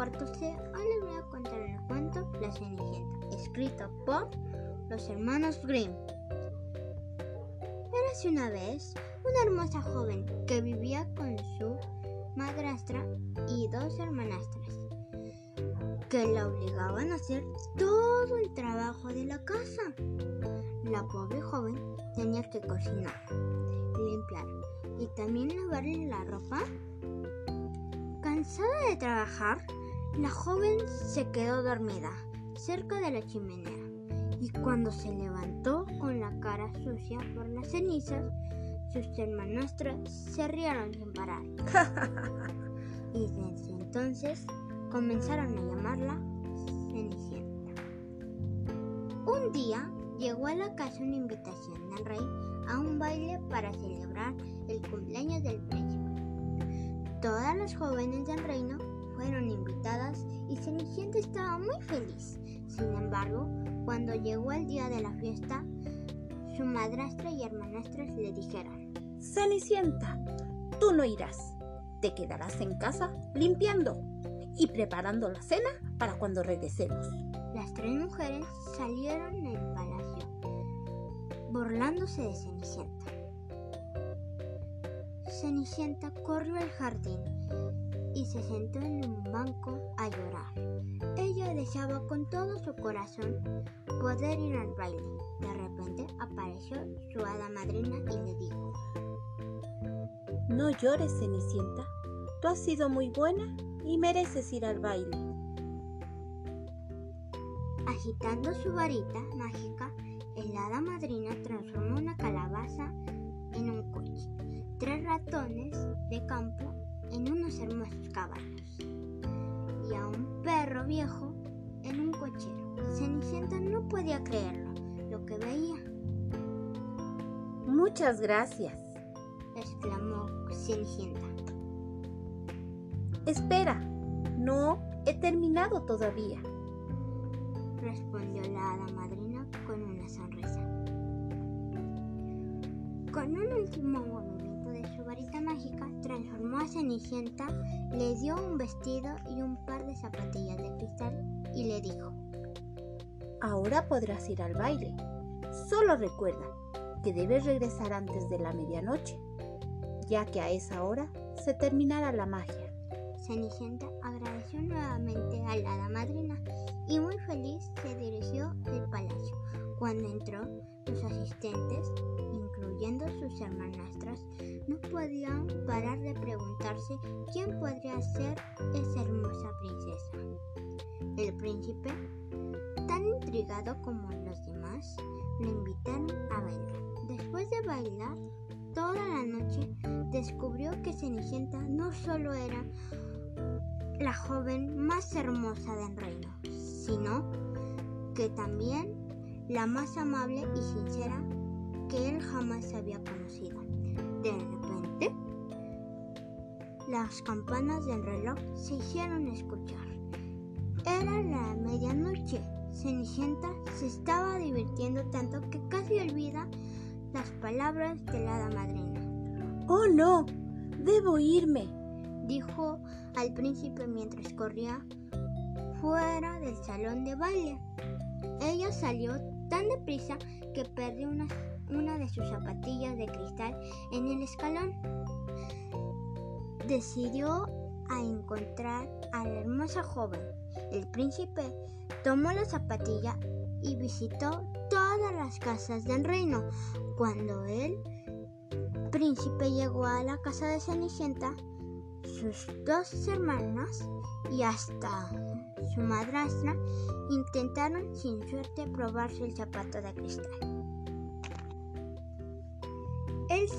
cuarto C. Hoy les voy a contar el cuento La Cenicienta, escrito por los hermanos Grimm. Érase una vez una hermosa joven que vivía con su madrastra y dos hermanastras que la obligaban a hacer todo el trabajo de la casa. La pobre joven tenía que cocinar, limpiar y también lavarle la ropa Cansada de trabajar, la joven se quedó dormida cerca de la chimenea y cuando se levantó con la cara sucia por las cenizas, sus hermanastras se rieron sin parar. y desde entonces comenzaron a llamarla Cenicienta. Un día llegó a la casa una invitación del rey a un baile para celebrar el cumpleaños del príncipe. Todas las jóvenes del reino Cenicienta estaba muy feliz. Sin embargo, cuando llegó el día de la fiesta, su madrastra y hermanastras le dijeron, Cenicienta, tú no irás. Te quedarás en casa limpiando y preparando la cena para cuando regresemos. Las tres mujeres salieron del palacio, burlándose de Cenicienta. Cenicienta corrió al jardín y se sentó en un banco a llorar. Ella deseaba con todo su corazón poder ir al baile. De repente apareció su hada madrina y le dijo, No llores, Cenicienta. Tú has sido muy buena y mereces ir al baile. Agitando su varita mágica, el hada madrina transformó una calabaza en un coche tres ratones de campo en unos hermosos caballos y a un perro viejo en un cochero. Cenicienta no podía creerlo, lo que veía. Muchas gracias, exclamó Cenicienta. Espera, no he terminado todavía, respondió la hada madrina con una sonrisa. Con un último movimiento varita mágica, transformó a Cenicienta, le dio un vestido y un par de zapatillas de cristal y le dijo, Ahora podrás ir al baile. Solo recuerda que debes regresar antes de la medianoche, ya que a esa hora se terminará la magia. Cenicienta agradeció nuevamente a la hada madrina y muy feliz se dirigió al palacio. Cuando entró, sus asistentes, incluyendo sus hermanastras, podían parar de preguntarse quién podría ser esa hermosa princesa. El príncipe, tan intrigado como los demás, le invitaron a bailar. Después de bailar toda la noche, descubrió que Cenicienta no solo era la joven más hermosa del reino, sino que también la más amable y sincera que él jamás había conocido. De repente, las campanas del reloj se hicieron escuchar. Era la medianoche. Cenicienta se estaba divirtiendo tanto que casi olvida las palabras de la hada madrina. Oh no, debo irme, dijo al príncipe mientras corría fuera del salón de baile. Ella salió tan deprisa que perdió una, una de sus zapatillas de cristal en el escalón. Decidió a encontrar a la hermosa joven. El príncipe tomó la zapatilla y visitó todas las casas del reino. Cuando el príncipe llegó a la casa de Cenicienta, sus dos hermanas y hasta su madrastra intentaron sin suerte probarse el zapato de cristal.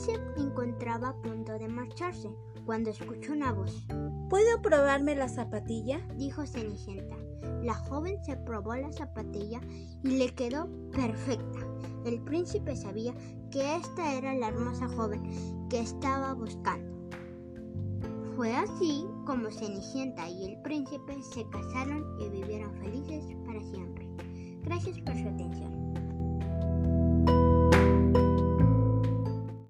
Se encontraba a punto de marcharse cuando escuchó una voz. ¿Puedo probarme la zapatilla? dijo Cenicienta. La joven se probó la zapatilla y le quedó perfecta. El príncipe sabía que esta era la hermosa joven que estaba buscando. Fue así como Cenicienta y el príncipe se casaron y vivieron felices para siempre. Gracias por su atención.